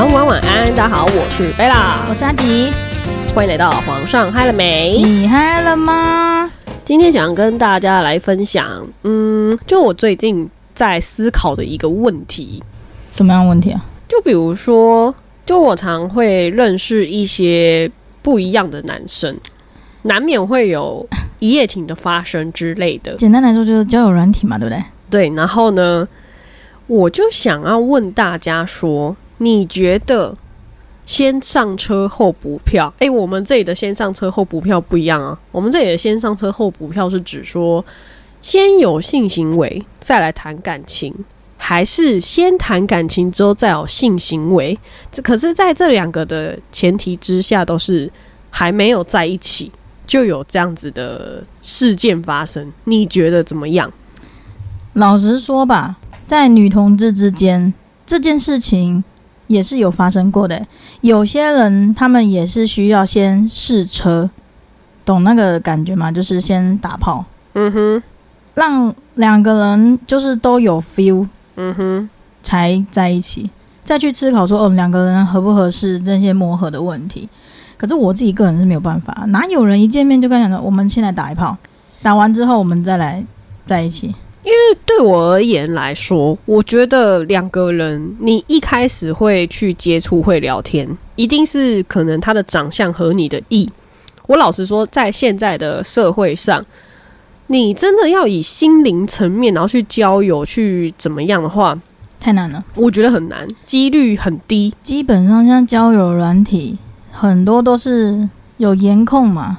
早安晚晚安，大家好，我是贝拉，我是阿吉，欢迎来到皇上嗨了没？你嗨了吗？今天想跟大家来分享，嗯，就我最近在思考的一个问题，什么样的问题啊？就比如说，就我常会认识一些不一样的男生，难免会有一夜情的发生之类的。简单来说就是交友软体嘛，对不对？对，然后呢，我就想要问大家说，你觉得先上车后补票？诶，我们这里的先上车后补票不一样啊。我们这里的先上车后补票是指说，先有性行为再来谈感情，还是先谈感情之后再有性行为？这可是在这两个的前提之下，都是还没有在一起就有这样子的事件发生。你觉得怎么样？老实说吧，在女同志之间，这件事情也是有发生过的。有些人他们也是需要先试车，懂那个感觉吗？就是先打炮，嗯哼，让两个人就是都有 feel，嗯哼。才在一起，再去思考说哦，两个人合不合适这些磨合的问题。可是我自己个人是没有办法，哪有人一见面就跟他讲说，我们先来打一炮，打完之后我们再来在一起。对我而言来说，我觉得两个人，你一开始会去接触、会聊天，一定是可能他的长相和你的意。我老实说，在现在的社会上，你真的要以心灵层面，然后去交友、去怎么样的话，太难了，我觉得很难，几率很低。基本上像交友软体，很多都是有颜控嘛，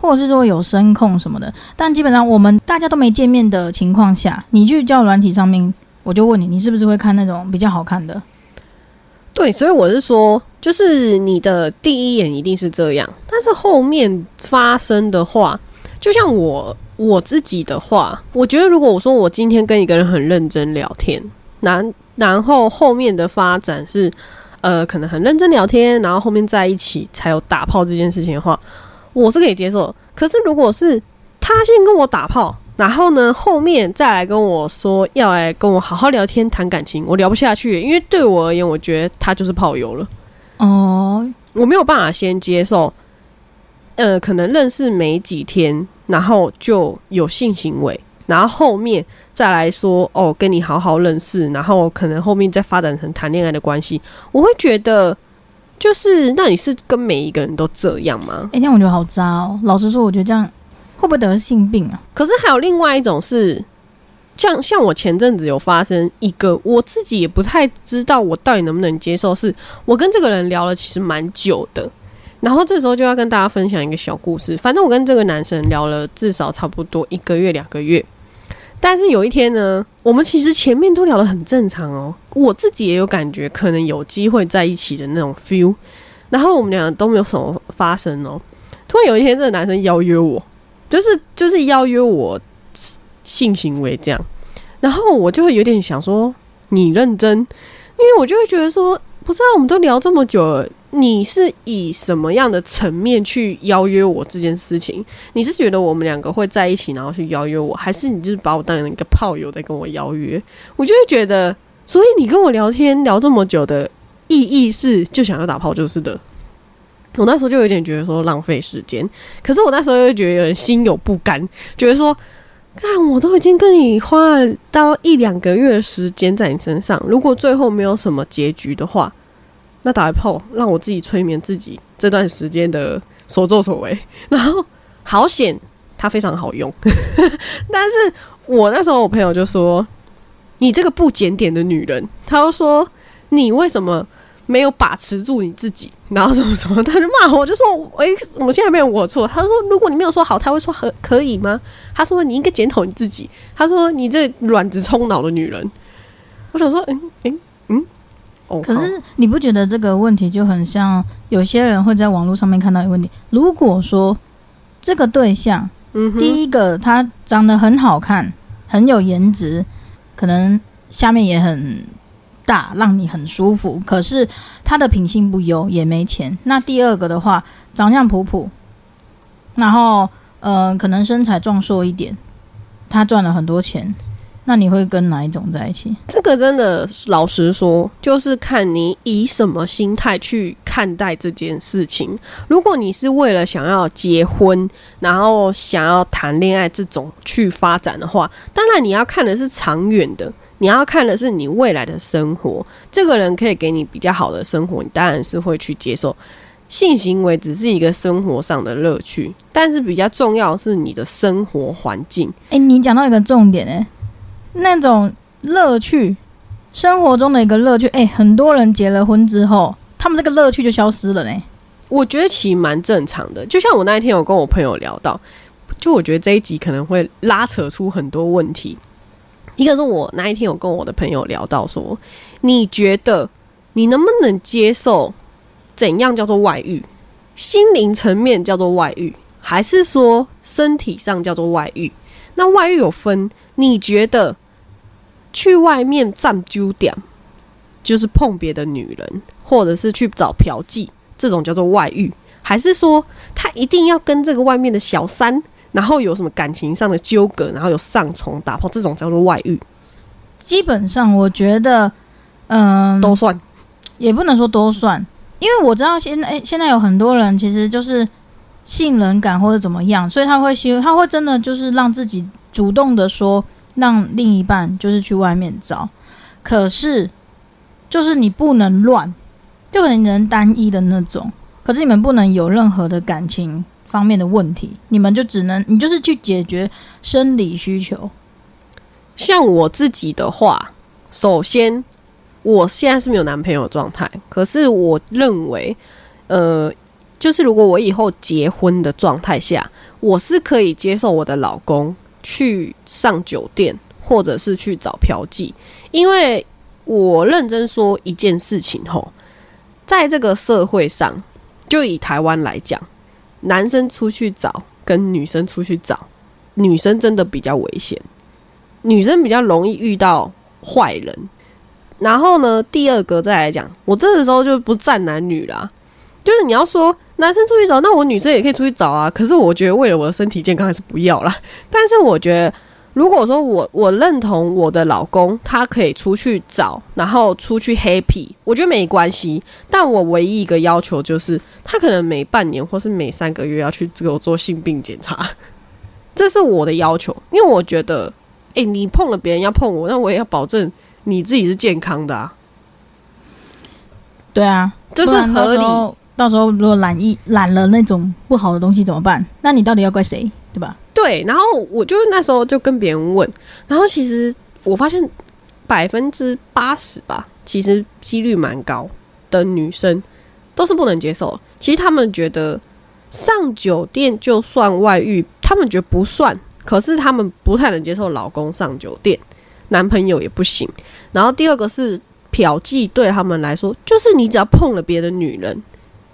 或者是说有声控什么的。但基本上我们大家都没见面的情况下，你去交软体上面，我就问你，你是不是会看那种比较好看的？对，所以我是说，就是你的第一眼一定是这样，但是后面发生的话，就像我我自己的话，我觉得如果我说我今天跟一个人很认真聊天，然然后后面的发展是，呃，可能很认真聊天，然后后面在一起才有打炮这件事情的话，我是可以接受。可是如果是他先跟我打炮，然后呢，后面再来跟我说要来跟我好好聊天谈感情，我聊不下去，因为对我而言，我觉得他就是炮友了。哦，我没有办法先接受，呃，可能认识没几天，然后就有性行为，然后后面再来说哦，跟你好好认识，然后可能后面再发展成谈恋爱的关系，我会觉得就是那你是跟每一个人都这样吗？哎、这样我觉得好渣哦。老实说，我觉得这样会不会得性病啊？可是还有另外一种是，像像我前阵子有发生一个，我自己也不太知道我到底能不能接受，是我跟这个人聊了其实蛮久的，然后这时候就要跟大家分享一个小故事。反正我跟这个男生聊了至少差不多一个月两个月，但是有一天呢，我们其实前面都聊得很正常哦，我自己也有感觉可能有机会在一起的那种 feel，然后我们俩都没有什么发生哦。突然有一天，这个男生邀约我，就是就是邀约我性行为这样，然后我就会有点想说，你认真，因为我就会觉得说，不是啊，我们都聊这么久了，你是以什么样的层面去邀约我这件事情？你是觉得我们两个会在一起，然后去邀约我，还是你就是把我当成一个炮友在跟我邀约？我就会觉得，所以你跟我聊天聊这么久的意义是就想要打炮就是的。我那时候就有点觉得说浪费时间，可是我那时候又觉得有点心有不甘，觉得说，看我都已经跟你花了到一两个月的时间在你身上，如果最后没有什么结局的话，那打一炮让我自己催眠自己这段时间的所作所为，然后好险它非常好用，但是我那时候我朋友就说你这个不检点的女人，他就说你为什么？没有把持住你自己，然后什么什么，他就骂我，就说：“诶、我现在没有我错。”他说：“如果你没有说好，他会说可可以吗？”他说：“你应该检讨你自己。”他说：“你这卵子冲脑的女人。”我想说：“嗯嗯嗯，哦。”可是你不觉得这个问题就很像有些人会在网络上面看到一个问题？如果说这个对象，嗯，第一个他长得很好看，很有颜值，可能下面也很大，让你很舒服。可是他的品性不优，也没钱。那第二个的话，长相普普，然后呃，可能身材壮硕一点，他赚了很多钱。那你会跟哪一种在一起？这个真的老实说，就是看你以什么心态去看待这件事情。如果你是为了想要结婚，然后想要谈恋爱这种去发展的话，当然你要看的是长远的，你要看的是你未来的生活。这个人可以给你比较好的生活，你当然是会去接受。性行为只是一个生活上的乐趣，但是比较重要是你的生活环境。诶，你讲到一个重点，诶，那种乐趣，生活中的一个乐趣，诶，很多人结了婚之后，他们这个乐趣就消失了呢。我觉得其实蛮正常的，就像我那一天有跟我朋友聊到，就我觉得这一集可能会拉扯出很多问题。一个是我那一天有跟我的朋友聊到说，你觉得你能不能接受？怎样叫做外遇？心灵层面叫做外遇，还是说身体上叫做外遇？那外遇有分，你觉得去外面占酒点，就是碰别的女人，或者是去找嫖妓，这种叫做外遇？还是说他一定要跟这个外面的小三，然后有什么感情上的纠葛，然后有上床打炮，这种叫做外遇？基本上，我觉得，嗯，都算，也不能说都算。因为我知道现在现在有很多人其实就是信任感或者怎么样，所以他会希他会真的就是让自己主动的说让另一半就是去外面找，可是就是你不能乱，就可能人单一的那种，可是你们不能有任何的感情方面的问题，你们就只能你就是去解决生理需求。像我自己的话，首先。我现在是没有男朋友状态，可是我认为，呃，就是如果我以后结婚的状态下，我是可以接受我的老公去上酒店，或者是去找嫖妓，因为我认真说一件事情吼，在这个社会上，就以台湾来讲，男生出去找跟女生出去找，女生真的比较危险，女生比较容易遇到坏人。然后呢，第二个再来讲，我这个时候就不站男女啦，就是你要说男生出去找，那我女生也可以出去找啊。可是我觉得为了我的身体健康，还是不要啦。但是我觉得，如果说我我认同我的老公，他可以出去找，然后出去 happy，我觉得没关系。但我唯一一个要求就是，他可能每半年或是每三个月要去给我做性病检查，这是我的要求。因为我觉得，哎，你碰了别人要碰我，那我也要保证。你自己是健康的啊，对啊，这是合理。到时候如果染一染了那种不好的东西怎么办？那你到底要怪谁？对吧？对。然后我就那时候就跟别人问，然后其实我发现百分之八十吧，其实几率蛮高的女生都是不能接受。其实他们觉得上酒店就算外遇，他们觉得不算，可是他们不太能接受老公上酒店。男朋友也不行，然后第二个是嫖妓，对他们来说，就是你只要碰了别的女人，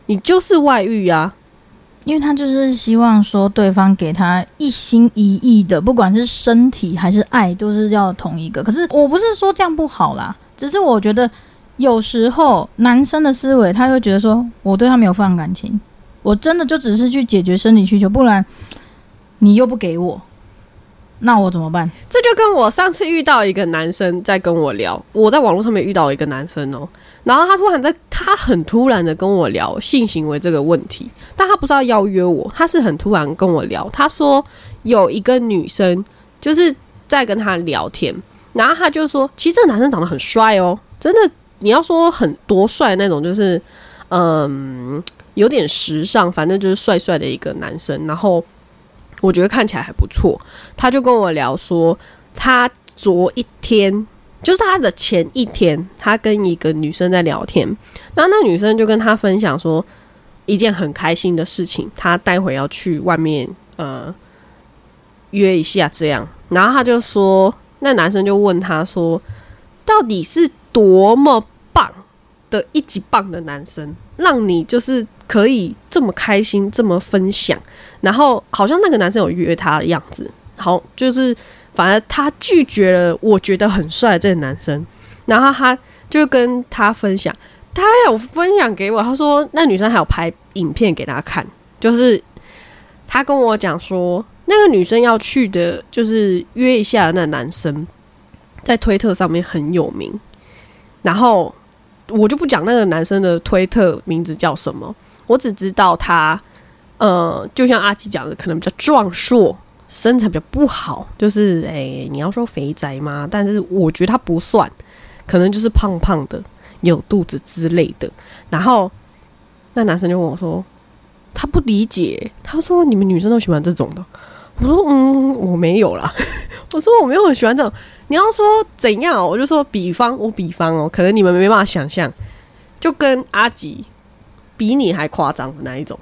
你就是外遇啊，因为他就是希望说对方给他一心一意的，不管是身体还是爱，都是要同一个。可是我不是说这样不好啦，只是我觉得有时候男生的思维，他会觉得说我对他没有放感情，我真的就只是去解决生理需求，不然你又不给我。那我怎么办？这就跟我上次遇到一个男生在跟我聊，我在网络上面遇到一个男生哦，然后他突然在，他很突然的跟我聊性行为这个问题，但他不是要邀约我，他是很突然跟我聊，他说有一个女生就是在跟他聊天，然后他就说，其实这个男生长得很帅哦，真的，你要说很多帅那种，就是嗯，有点时尚，反正就是帅帅的一个男生，然后。我觉得看起来还不错，他就跟我聊说，他昨一天就是他的前一天，他跟一个女生在聊天，然后那女生就跟他分享说一件很开心的事情，他待会要去外面呃约一下这样，然后他就说，那男生就问他说，到底是多么棒的一级棒的男生，让你就是。可以这么开心，这么分享，然后好像那个男生有约他的样子，好，就是反而他拒绝了，我觉得很帅这个男生，然后他就跟他分享，他有分享给我，他说那女生还有拍影片给他看，就是他跟我讲说，那个女生要去的，就是约一下那男生，在推特上面很有名。然后我就不讲那个男生的推特名字叫什么，我只知道他，呃，就像阿吉讲的，可能比较壮硕，身材比较不好，就是诶，你要说肥宅吗？但是我觉得他不算，可能就是胖胖的，有肚子之类的。然后那男生就问我说，他不理解，他说你们女生都喜欢这种的。我说嗯，我没有啦。我说我没有很喜欢这种。你要说怎样，我就说比方，我比方哦，可能你们没办法想象，就跟阿吉比你还夸张的那一种。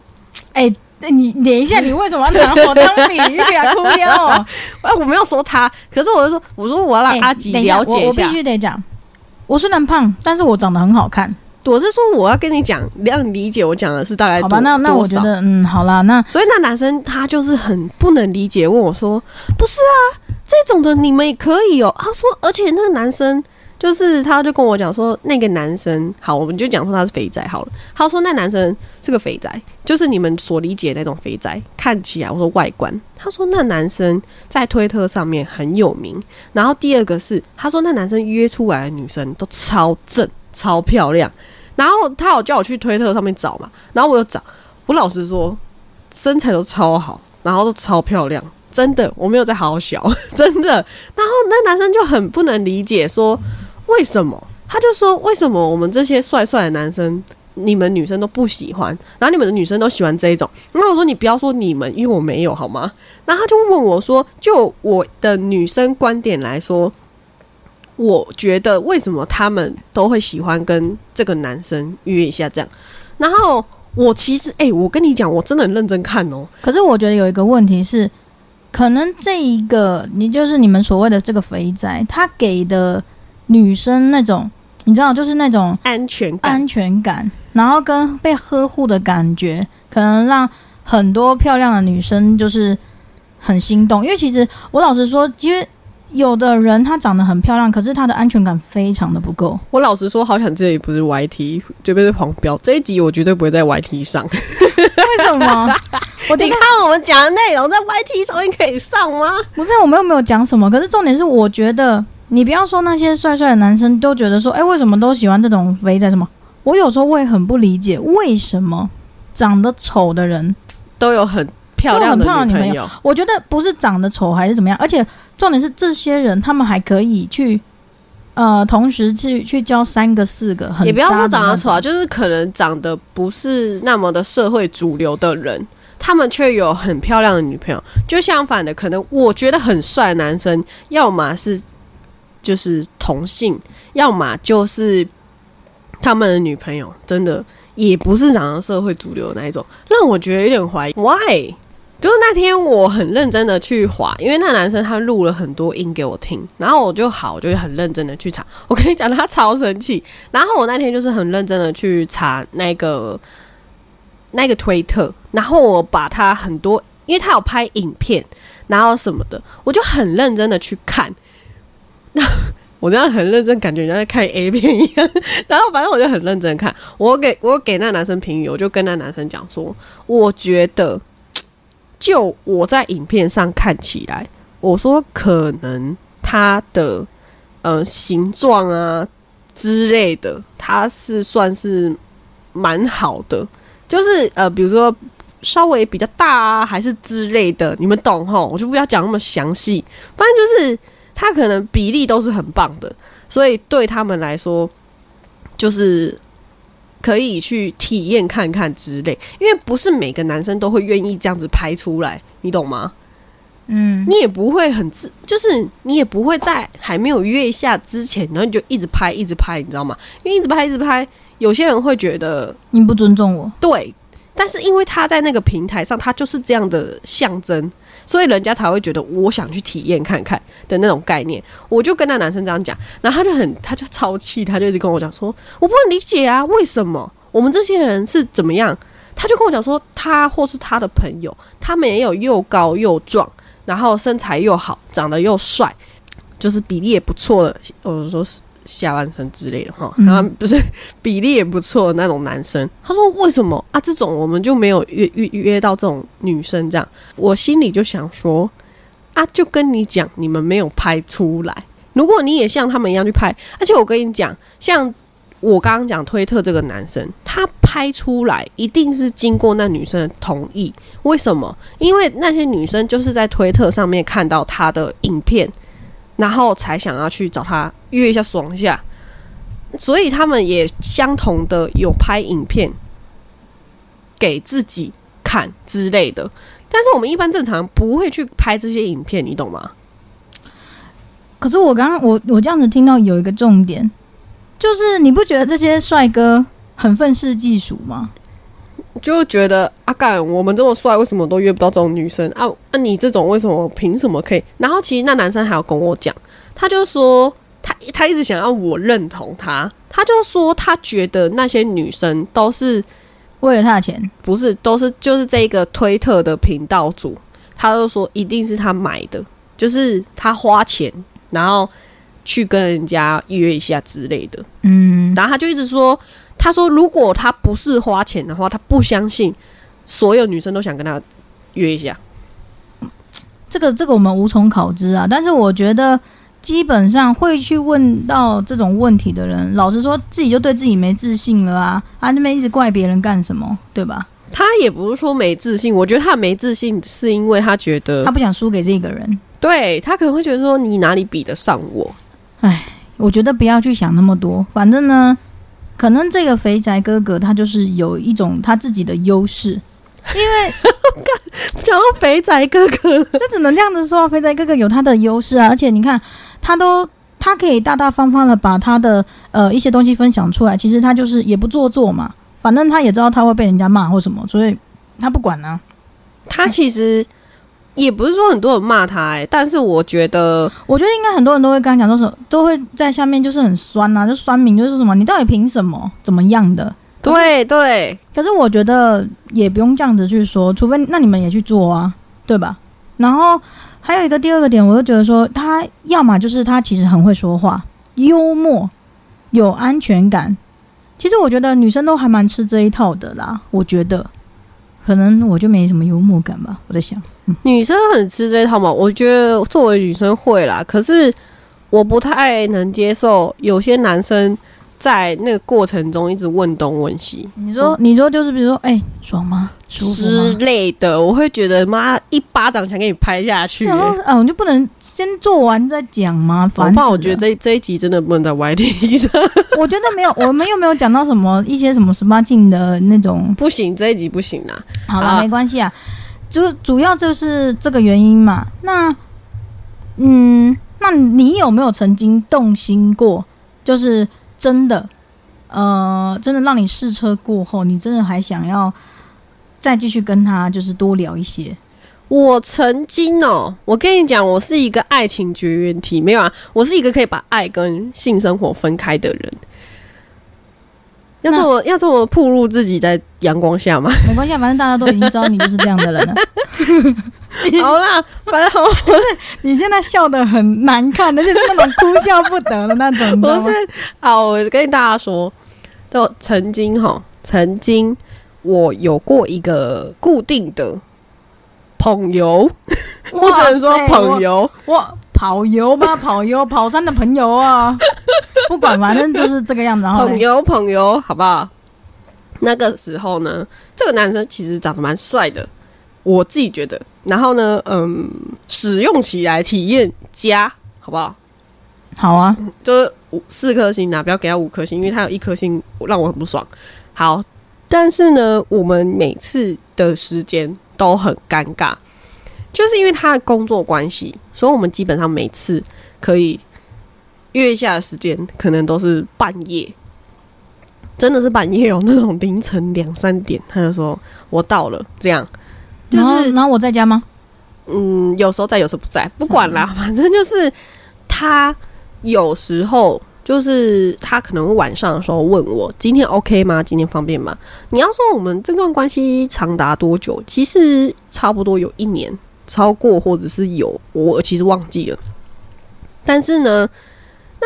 哎，你等一下，你为什么要拿我当比喻啊？哭掉！哎，我没有说他，可是我就说，我说我要让阿吉了解一下。我必须得讲，我虽然胖，但是我长得很好看。我是说，我要跟你讲，让你理解我讲的是大概好吧？那那我觉得，嗯，好啦，那所以那男生他就是很不能理解，问我说：“不是啊，这种的你们也可以哦。”他说，而且那个男生就是他就跟我讲说，那个男生好，我们就讲说他是肥仔好了。他说那男生是个肥仔，就是你们所理解那种肥仔，看起来我说外观。他说那男生在推特上面很有名，然后第二个是他说那男生约出来的女生都超正。超漂亮，然后他有叫我去推特上面找嘛，然后我有找，我老实说，身材都超好，然后都超漂亮，真的，我没有在好好笑，真的。然后那男生就很不能理解，说为什么？他就说为什么我们这些帅帅的男生，你们女生都不喜欢，然后你们的女生都喜欢这一种。然后我说你不要说你们，因为我没有好吗？然后他就问我说，就我的女生观点来说。我觉得为什么他们都会喜欢跟这个男生约一下这样？然后我其实哎，我跟你讲，我真的很认真看哦。可是我觉得有一个问题是，可能这一个你就是你们所谓的这个肥宅，他给的女生那种你知道，就是那种安全感安全感，然后跟被呵护的感觉，可能让很多漂亮的女生就是很心动。因为其实我老实说，因为。有的人她长得很漂亮，可是她的安全感非常的不够。我老实说，好想这里不是 YT，这边是黄标。这一集我绝对不会在 YT 上。为什么？我你看我们讲的内容在 YT 上面可以上吗？不是，我们又没有讲什么。可是重点是，我觉得你不要说那些帅帅的男生都觉得说，哎，为什么都喜欢这种肥仔？什么？我有时候会很不理解，为什么长得丑的人都有很。漂亮的女朋友，我觉得不是长得丑还是怎么样，而且重点是这些人他们还可以去，呃，同时去去交三个四个，也不要说长得丑啊，就是可能长得不是那么的社会主流的人，他们却有很漂亮的女朋友。就相反的，可能我觉得很帅的男生，要么是就是同性，要么就是他们的女朋友真的也不是长得社会主流那一种，让我觉得有点怀疑，why？就是那天我很认真的去划，因为那男生他录了很多音给我听，然后我就好，我就很认真的去查。我跟你讲，他超生气。然后我那天就是很认真的去查那个那个推特，然后我把他很多，因为他有拍影片，然后什么的，我就很认真的去看。那 我这样很认真，感觉人家在看 A 片一样。然后反正我就很认真看，我给我给那男生评语，我就跟那男生讲说，我觉得。就我在影片上看起来，我说可能他的呃形状啊之类的，他是算是蛮好的，就是呃比如说稍微比较大啊，还是之类的，你们懂吼？我就不要讲那么详细，反正就是他可能比例都是很棒的，所以对他们来说就是。可以去体验看看之类，因为不是每个男生都会愿意这样子拍出来，你懂吗？嗯，你也不会很自，就是你也不会在还没有约一下之前，然后你就一直拍，一直拍，你知道吗？因为一直拍，一直拍，有些人会觉得你不尊重我。对，但是因为他在那个平台上，他就是这样的象征。所以人家才会觉得我想去体验看看的那种概念，我就跟那男生这样讲，然后他就很他就超气，他就一直跟我讲说，我不能理解啊，为什么我们这些人是怎么样？他就跟我讲说，他或是他的朋友，他们也有又高又壮，然后身材又好，长得又帅，就是比例也不错的，我说是。下半身之类的哈，然后不是比例也不错的那种男生。他说：“为什么啊？这种我们就没有约约约到这种女生这样？”我心里就想说：“啊，就跟你讲，你们没有拍出来，如果你也像他们一样去拍，而且我跟你讲，像我刚刚讲推特这个男生，他拍出来一定是经过那女生的同意。为什么？因为那些女生就是在推特上面看到他的影片，然后才想要去找他约一下爽一下，所以他们也相同的有拍影片给自己看之类的。但是我们一般正常不会去拍这些影片，你懂吗？可是我刚刚我我这样子听到有一个重点，就是你不觉得这些帅哥很愤世嫉俗吗？就觉得阿干我们这么帅，为什么都约不到这种女生啊？那你这种为什么凭什么可以？然后其实那男生还要跟我讲，他就说他他一直想要我认同他，他就说他觉得那些女生都是为了他的钱，不是都是就是这个推特的频道主，他就说一定是他买的，就是他花钱。然后去跟人家约一下之类的，嗯，然后他就一直说，他说如果他不是花钱的话，他不相信所有女生都想跟他约一下。这个这个我们无从考知啊，但是我觉得基本上会去问到这种问题的人，老实说自己就对自己没自信了啊，啊那边一直怪别人干什么，对吧？他也不是说没自信，我觉得他没自信是因为他觉得他不想输给这个人。对他可能会觉得说你哪里比得上我？哎，我觉得不要去想那么多，反正呢，可能这个肥宅哥哥他就是有一种他自己的优势，因为 讲到肥宅哥哥，就只能这样子说，肥宅哥哥有他的优势啊，而且你看他都他可以大大方方的把他的呃一些东西分享出来，其实他就是也不做作嘛，反正他也知道他会被人家骂或什么，所以他不管呢，他其实。也不是说很多人骂他哎，但是我觉得，我觉得应该很多人都会跟他讲，说什么都会在下面就是很酸呐，就酸民，就是说什么你到底凭什么怎么样的？对对。可是我觉得也不用这样子去说，除非那你们也去做啊，对吧？然后还有一个第二个点，我就觉得说他要么就是他其实很会说话，幽默，有安全感。其实我觉得女生都还蛮吃这一套的啦，我觉得。可能我就没什么幽默感吧，我在想，女生很吃这套嘛？我觉得作为女生会啦，可是我不太能接受有些男生。在那个过程中一直问东问西，你说你说就是比如说哎爽吗舒服之类的，我会觉得妈一巴掌想给你拍下去。然后啊，我就不能先做完再讲吗？反正我觉得这这一集真的不能在 Y T 上。我觉得没有，我们又没有讲到什么一些什么十八禁的那种，不行，这一集不行啊。好了，没关系啊，就主要就是这个原因嘛。那嗯，那你有没有曾经动心过？就是。真的，呃，真的让你试车过后，你真的还想要再继续跟他就是多聊一些？我曾经哦，我跟你讲，我是一个爱情绝缘体，没有啊，我是一个可以把爱跟性生活分开的人。要这么要这么暴露自己在阳光下吗？没关系，反正大家都已经知道你就是这样的人了。好啦，反正不是你现在笑的很难看，而且是那种哭笑不得的那种。不是，好，我跟大家说，就曾经哈，曾经我有过一个固定的朋友，或者 说朋友，我跑友吧，跑友跑山的朋友啊，不管，反正就是这个样子。然后朋友，朋友，好不好？那个时候呢，这个男生其实长得蛮帅的，我自己觉得。然后呢，嗯，使用起来体验加，好不好？好啊，就是五四颗星啊，不要给他五颗星，因为他有一颗星让我很不爽。好，但是呢，我们每次的时间都很尴尬，就是因为他的工作关系，所以我们基本上每次可以约一下的时间，可能都是半夜，真的是半夜哦，那种凌晨两三点，他就说我到了，这样。然后，然后我在家吗？嗯，有时候在，有时候不在，不管啦，反正就是他有时候就是他可能会晚上的时候问我今天 OK 吗？今天方便吗？你要说我们这段关系长达多久？其实差不多有一年，超过或者是有，我其实忘记了。但是呢，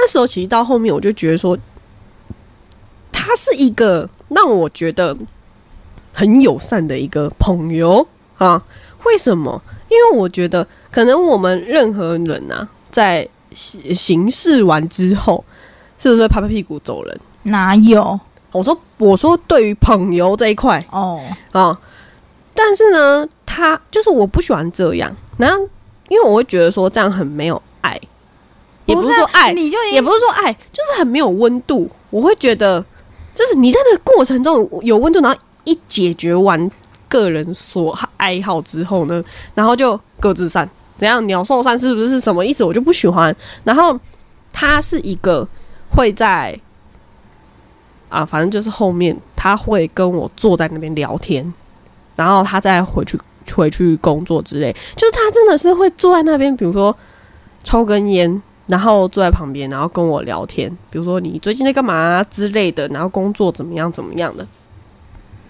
那时候其实到后面我就觉得说，他是一个让我觉得很友善的一个朋友。啊，为什么？因为我觉得可能我们任何人啊，在行行事完之后，是不是拍拍屁股走人？哪有我说我说对于朋友这一块哦？啊、但是呢，他就是我不喜欢这样，然后因为我会觉得说这样很没有爱，也不是说爱，你就也不是说爱，就是很没有温度。我会觉得，就是你在那个过程中有温度，然后一解决完个人所爱好之后呢，然后就各自散。怎样鸟兽散是不是什么意思？我就不喜欢。然后他是一个会在啊，反正就是后面他会跟我坐在那边聊天，然后他再回去回去工作之类。就是他真的是会坐在那边，比如说抽根烟，然后坐在旁边，然后跟我聊天，比如说你最近在干嘛、之类的，然后工作怎么样怎么样的。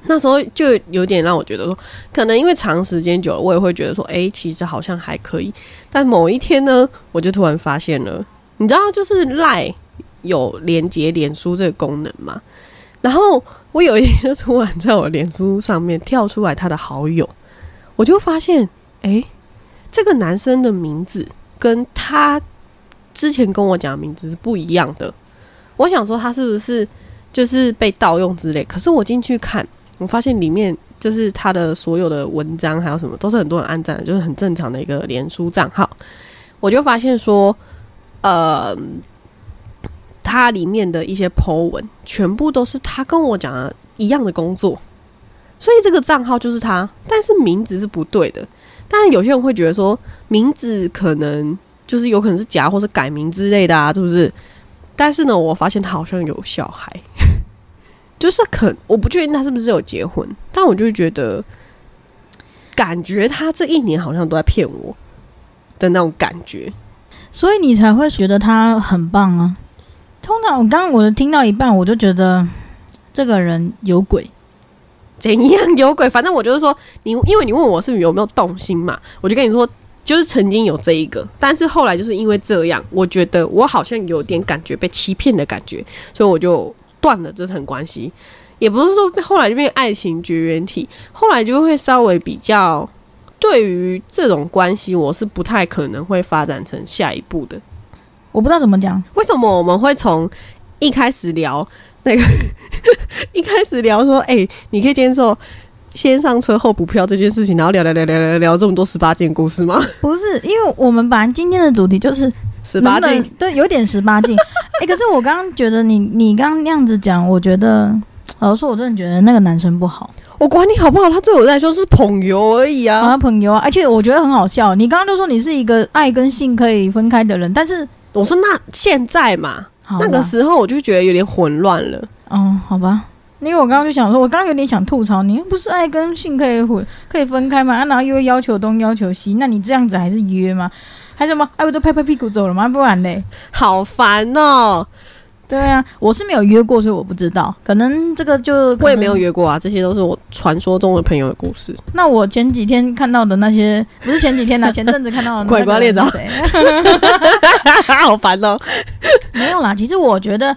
那时候就有点让我觉得说，可能因为长时间久了，我也会觉得说，诶，其实好像还可以。但某一天呢，我就突然发现了，你知道，就是赖有连接脸书这个功能嘛？然后我有一天就突然在我脸书上面跳出来他的好友，我就发现，诶，这个男生的名字跟他之前跟我讲的名字是不一样的。我想说他是不是就是被盗用之类？可是我进去看，我发现里面就是他的所有的文章还有什么都是很多人按赞，就是很正常的一个脸书账号。我就发现说，呃，它里面的一些 po 文全部都是他跟我讲的一样的工作，所以这个账号就是他，但是名字是不对的。当然，有些人会觉得说名字可能就是有可能是假或是改名之类的啊，是不是？但是呢，我发现他好像有小孩，就是可我不确定他是不是有结婚，但我就觉得感觉他这一年好像都在骗我的那种感觉。所以你才会觉得他很棒啊。通常我刚刚我听到一半，我就觉得这个人有鬼。怎样有鬼？反正我就是说，你因为你问我是有没有动心嘛，我就跟你说，就是曾经有这一个，但是后来就是因为这样，我觉得我好像有点感觉被欺骗的感觉，所以我就断了这层关系。也不是说后来就变爱情绝缘体，后来就会稍微比较对于这种关系，我是不太可能会发展成下一步的。我不知道怎么讲，为什么我们会从一开始聊那个 一开始聊说，哎、你可以接受先上车后补票这件事情，然后聊聊聊聊聊聊这么多十八禁故事吗？不是因为我们本来今天的主题就是十八能不能件，对，有点十八禁。哎、可是我刚刚觉得你你刚刚那样子讲，我觉得老实说，我真的觉得那个男生不好，我管你好不好，他对我来说是朋友而已啊。啊朋友啊，而且我觉得很好笑。你刚刚就说你是一个爱跟性可以分开的人，但是我说那现在嘛，那个时候我就觉得有点混乱了。哦，好吧。因为我刚刚就想说，我刚刚有点想吐槽你，不是爱跟性可以混可以分开吗？啊、然后又要求东要求西，那你这样子还是约吗？还什么？哎，我都拍拍屁股走了吗？不然嘞？好烦哦！对啊，我是没有约过，所以我不知道。可能这个就我也没有约。过啊，这些都是我传说中的朋友的故事。那我前几天看到的那些，不是前几天呐、前阵子看到的拐瓜裂枣那个人谁？好烦哦！没有啦，其实我觉得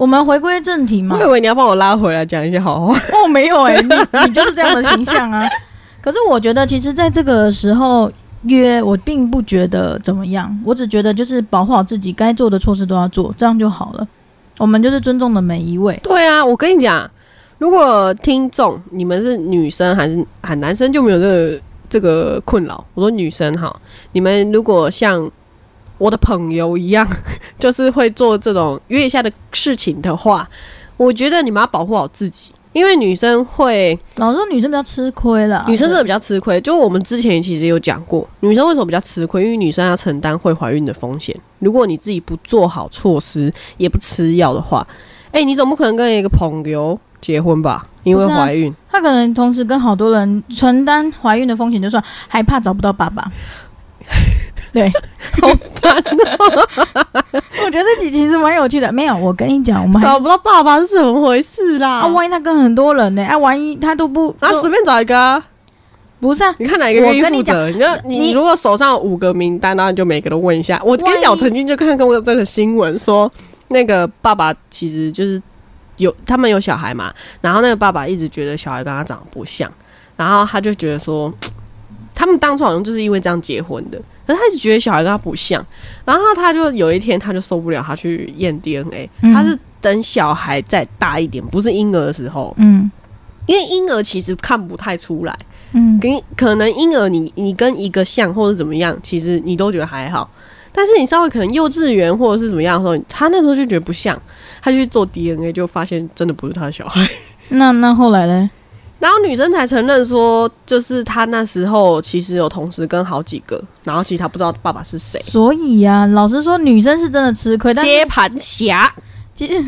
我们回归正题嘛我以。为你要帮我拉回来讲一些好话。哦，没有哎、你你就是这样的形象啊。可是我觉得，其实在这个时候约，我并不觉得怎么样，我只觉得就是保护好自己，该做的措施都要做，这样就好了。我们就是尊重的每一位。对啊，我跟你讲，如果听众你们是女生还是喊男生就没有这个这个困扰。我说女生哈，你们如果像我的朋友一样，就是会做这种约一下的事情的话，我觉得你们要保护好自己，因为女生会，老实说，女生比较吃亏了。女生真的比较吃亏。就我们之前其实有讲过，女生为什么比较吃亏？因为女生要承担会怀孕的风险。如果你自己不做好措施，也不吃药的话，哎、你总不可能跟一个朋友结婚吧？因为怀孕。她可能同时跟好多人承担怀孕的风险，就算还怕找不到爸爸。对，好烦哦！我觉得这集其实蛮有趣的。没有，我跟你讲，我们找不到爸爸是怎么回事啦？啊，万一他跟很多人呢？啊，万一他都不啊，随便找一个啊！不是啊，你看哪一个愿意负责？你就你你如果手上有五个名单，然后你就每个都问一下。我跟你讲，我曾经就看过这个新闻，说那个爸爸其实就是有他们有小孩嘛，然后那个爸爸一直觉得小孩跟他长得不像，然后他就觉得说，他们当初好像就是因为这样结婚的。可是他一直觉得小孩跟他不像，然后他就有一天他就受不了，他去验 DNA，、嗯。他是等小孩再大一点，不是婴儿的时候，嗯。因为婴儿其实看不太出来，嗯。跟可能婴儿你你跟一个像或者怎么样，其实你都觉得还好。但是你稍微可能幼稚园或者是怎么样的时候，他那时候就觉得不像，他就去做 DNA，就发现真的不是他的小孩。那那后来嘞？然后女生才承认说，就是她那时候其实有同时跟好几个，然后其实她不知道爸爸是谁。所以呀、老实说，女生是真的吃亏，但接盘侠，其实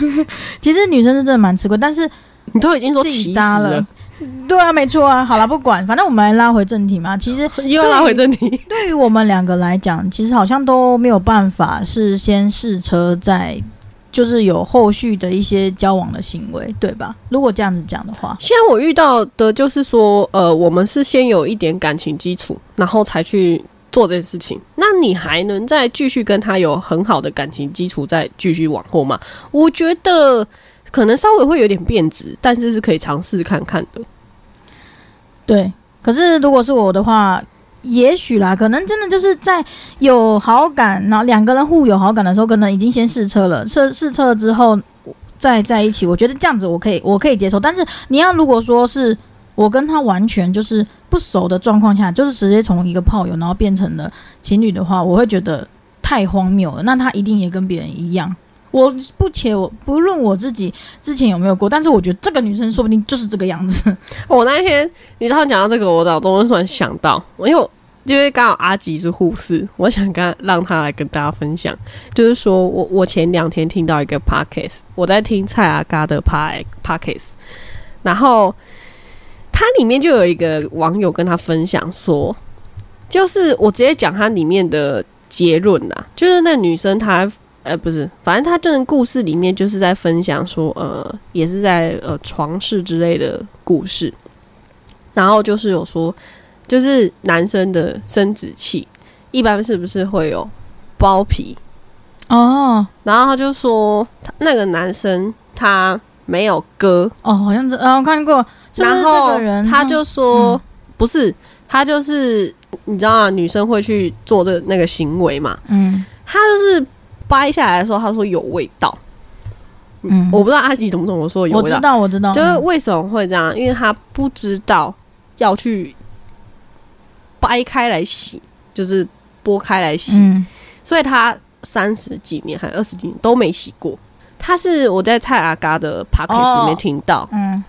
其实女生是真的蛮吃亏，但是你都已经说自己歧视扎了。对啊，没错啊。好了，不管，反正我们来拉回正题嘛。其实 又拉回正题。对于我们两个来讲，其实好像都没有办法是先试车再。就是有后续的一些交往的行为，对吧？如果这样子讲的话，现在我遇到的就是说，呃，我们是先有一点感情基础，然后才去做这件事情。那你还能再继续跟他有很好的感情基础，再继续往后吗？我觉得可能稍微会有点变质，但是是可以尝试看看的。对。可是如果是我的话，也许啦，可能真的就是在有好感，然后两个人互有好感的时候，可能已经先试车了，试试车之后再在一起，我觉得这样子我可以我可以接受。但是你要如果说是我跟他完全就是不熟的状况下，就是直接从一个炮友然后变成了情侣的话，我会觉得太荒谬了。那他一定也跟别人一样。我不且我不论我自己之前有没有过，但是我觉得这个女生说不定就是这个样子。我那天，你知道讲到这个，我脑中突然想到，我因为我因为刚好阿吉是护士，我想跟让他来跟大家分享，就是说我我前两天听到一个 podcast，我在听蔡阿嘎的 pa podcast，然后它里面就有一个网友跟他分享说，就是我直接讲它里面的结论啦，就是那女生她。呃，不是，反正他这个故事里面就是在分享说，呃，也是在呃床事之类的故事，然后就是有说，就是男生的生殖器一般是不是会有包皮？哦。然后他就说，他那个男生他没有割，哦，好像是，呃，我看过。是是然后他就说、嗯。不是，他就是你知道啊，女生会去做这那个行为嘛，嗯。他就是掰下来的时候，他说有味道，嗯，我不知道阿吉懂不懂我说有味道，我知道，我知道，嗯就是为什么会这样？因为他不知道要去掰开来洗，就是剥开来洗，嗯。所以他三十几年还二十几年都没洗过。他是我在蔡阿嘎的 podcast 里面听到，嗯，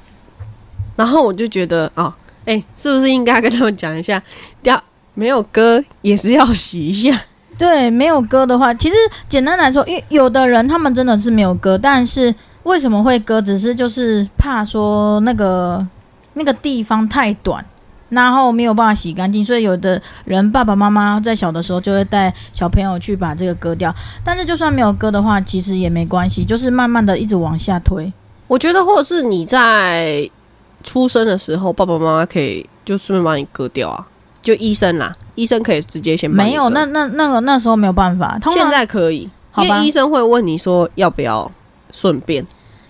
然后我就觉得哦，哎、是不是应该跟他们讲一下，要没有割也是要洗一下？对，没有割的话，其实简单来说，因有的人他们真的是没有割，但是为什么会割？只是就是怕说那个那个地方太短。然后没有办法洗干净，所以有的人爸爸妈妈在小的时候就会带小朋友去把这个割掉。但是就算没有割的话，其实也没关系，就是慢慢的一直往下推。我觉得，或者是你在出生的时候，爸爸妈妈可以就顺便帮你割掉啊，就医生啦，医生可以直接先没有，那那那个那时候没有办法。通常现在可以，好吧因为医生会问你说要不要顺便。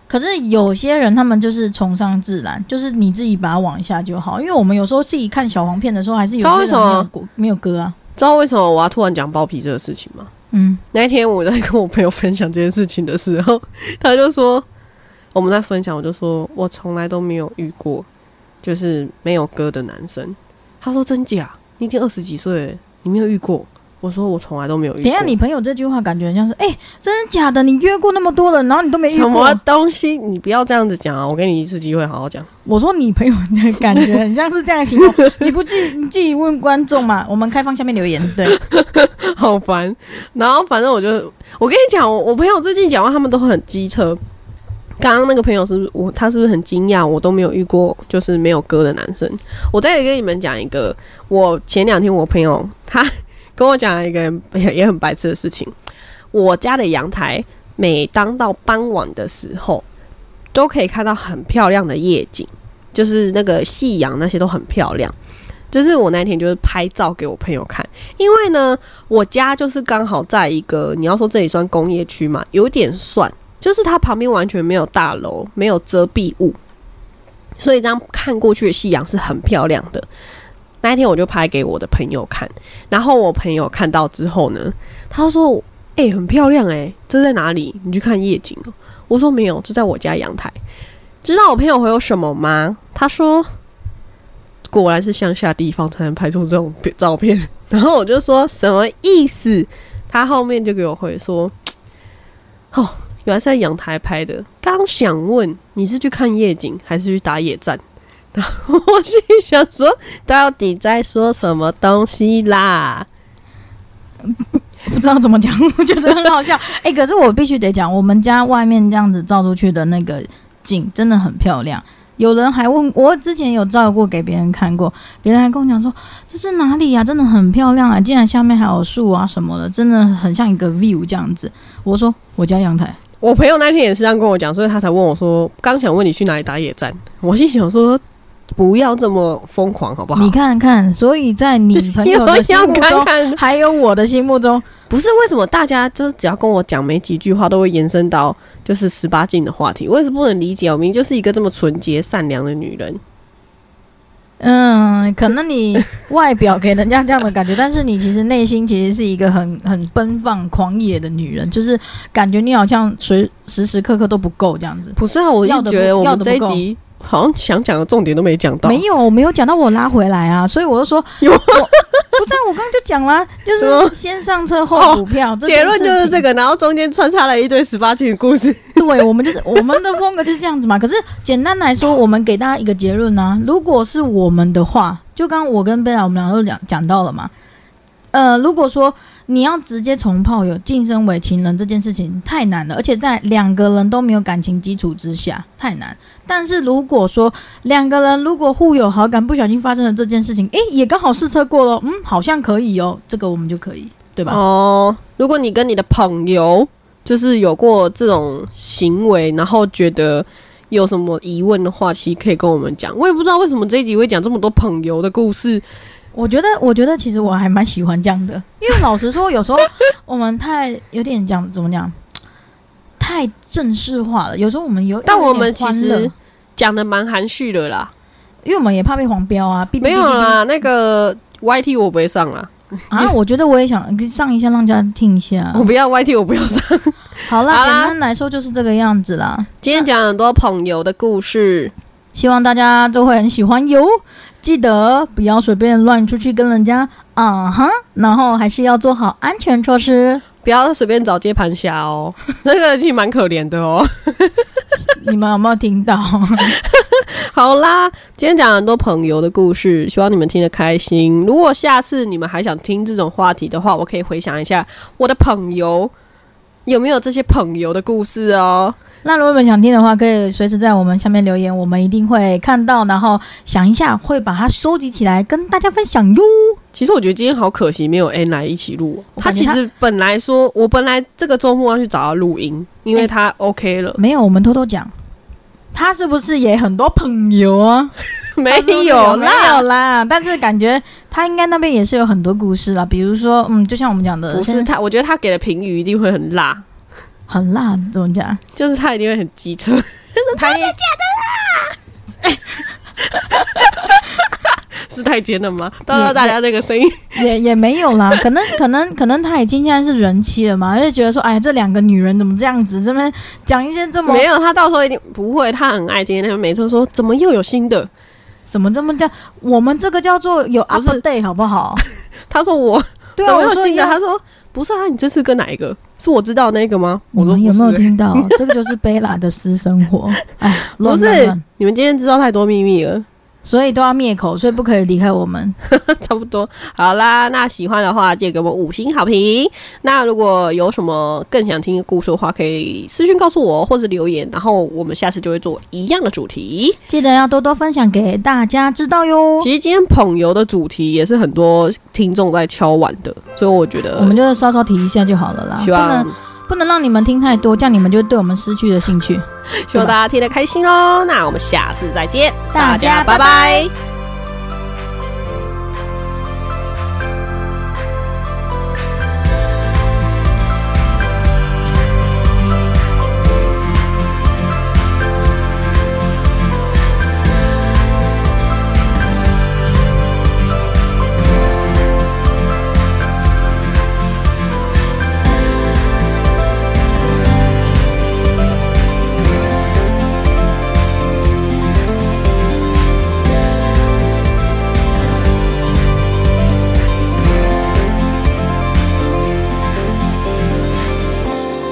可是有些人他们就是崇尚自然，就是你自己把它往下就好。因为我们有时候自己看小黄片的时候，还是有知道为什么些人没有割没有割啊。知道为什么我要突然讲包皮这个事情吗？嗯那一天我在跟我朋友分享这件事情的时候，他就说我们在分享，我就说我从来都没有遇过就是没有割的男生。他说真假？你已经二十几岁了，你没有遇过？我说我从来都没有遇过。等一下，你朋友这句话感觉很像是，哎、真的假的？你约过那么多人，然后你都没遇过什么？东西？你不要这样子讲啊！我给你一次机会，好好讲。我说你朋友的感觉很像是这样的形容，你不自自己问观众嘛？我们开放下面留言，对，好烦。然后反正我就，我跟你讲，我我朋友最近讲话，他们都很机车。刚刚那个朋友是不是我？他是不是很惊讶？我都没有遇过就是没有歌的男生。我再跟你们讲一个，我前两天我朋友他跟我讲一个也也很白痴的事情。我家的阳台，每当到傍晚的时候，都可以看到很漂亮的夜景，就是那个夕阳那些都很漂亮。就是我那天就是拍照给我朋友看，因为呢，我家就是刚好在一个你要说这里算工业区嘛，有点算，就是它旁边完全没有大楼，没有遮蔽物，所以这样看过去的夕阳是很漂亮的。那一天我就拍给我的朋友看，然后我朋友看到之后呢，他说：“哎、很漂亮哎、这在哪里？你去看夜景哦。”我说：“没有，这在我家阳台。”知道我朋友回我什么吗？他说：“果然是乡下地方才能拍出这种照片。”然后我就说什么意思？他后面就给我回说：“ 哦，原来是在阳台拍的。刚想问你是去看夜景还是去打野战？” 然后我心里想说，到底在说什么东西啦？不知道怎么讲，我觉得很好笑。哎、可是我必须得讲，我们家外面这样子照出去的那个景真的很漂亮。有人还问我，之前有照过给别人看过，别人还跟我讲说这是哪里呀、真的很漂亮啊！竟然下面还有树啊什么的，真的很像一个 view 这样子。我说我家阳台，我朋友那天也是这样跟我讲，所以他才问我说，刚想问你去哪里打野战。我心想说，不要这么疯狂好不好？你看看，所以在你朋友的心目中，看看，还有我的心目中，不是为什么大家就是只要跟我讲没几句话，都会延伸到就是十八禁的话题？我也是不能理解，我明明就是一个这么纯洁善良的女人。嗯，可能你外表给人家这样的感觉，但是你其实内心其实是一个很很奔放、狂野的女人，就是感觉你好像随时时刻刻都不够这样子。不是啊，我就要的不觉得我们要的不够这一集好像想讲的重点都没讲到。没有，我没有讲到我拉回来啊，所以我就说，有不是啊，我刚刚就讲了，就是先上车后补票，结论就是这。个，然后中间穿插了一堆十八禁的故事。对，我们就是我们的风格就是这样子嘛。可是简单来说，我们给大家一个结论啊，如果是我们的话，就刚刚我跟贝拉我们两个都讲讲到了嘛。呃，如果说你要直接从炮友晋升为情人这件事情太难了，而且在两个人都没有感情基础之下太难。但是如果说两个人如果互有好感，不小心发生了这件事情，诶，也刚好试车过了，嗯，好像可以哦，这个我们就可以，对吧？哦，如果你跟你的朋友就是有过这种行为，然后觉得有什么疑问的话，其实可以跟我们讲。我也不知道为什么这一集会讲这么多朋友的故事。我觉得，我觉得其实我还蛮喜欢这样的，因为老实说，有时候我们太有点讲怎么讲，太正式化了。有时候我们有，但我们其实讲的蛮含蓄的啦，因为我们也怕被黄标啊，哔哔哔哔哔没有啦，那个 YT 我不会上啦，啊。我觉得我也想上一下，让大家听一下。我不要 YT，我不要上。好啦，好啦简单来说就是这个样子啦。今天讲很多朋友的故事，希望大家都会很喜欢哟。记得不要随便乱出去跟人家啊哈，然后还是要做好安全措施。不要随便找接盘侠哦，那个其实蛮可怜的哦。你们有没有听到？好啦，今天讲很多朋友的故事，希望你们听得开心。如果下次你们还想听这种话题的话，我可以回想一下我的朋友有没有这些朋友的故事哦。那如果你们想听的话，可以随时在我们下面留言，我们一定会看到，然后想一下，会把它收集起来跟大家分享哟。其实我觉得今天好可惜，没有 N 来一起录。他其实本来说，我本来这个周末要去找他录音，因为他 OK 了，没有，我们偷偷讲，他是不是也很多朋友啊？没有，啦。但是感觉他应该那边也是有很多故事啦，比如说，嗯，就像我们讲的，不是他，我觉得他给的评语一定会很辣，很辣，怎么讲？就是他一定会很机车。他也 是太尖了吗？到时候大家那个声音，也也没有啦，可能可能可能他已经现在是人妻了嘛，就觉得说，哎，这两个女人怎么这样子，这边讲一些这么没有他到时候一定不会，他很爱今天，他每次都说怎么又有新的？怎么这么叫？我们这个叫做有 update 好不好？他说我对啊，怎么有新的？他说不是啊，你这次跟哪一个？是我知道那个吗？我说们有没有听到？这个就是贝拉的私生活，哎，不是，你们今天知道太多秘密了，所以都要灭口，所以不可以离开我们。差不多。好啦，那喜欢的话记得给我们五星好评。那如果有什么更想听的故事的话，可以私信告诉我，或是留言，然后我们下次就会做一样的主题。记得要多多分享给大家知道哟。其实今天朋友的主题也是很多听众在敲碗的，所以我觉得我们就稍稍提一下就好了啦，希望不能让你们听太多，这样你们就对我们失去了兴趣。希望大家听得开心哦。那我们下次再见，大家拜拜拜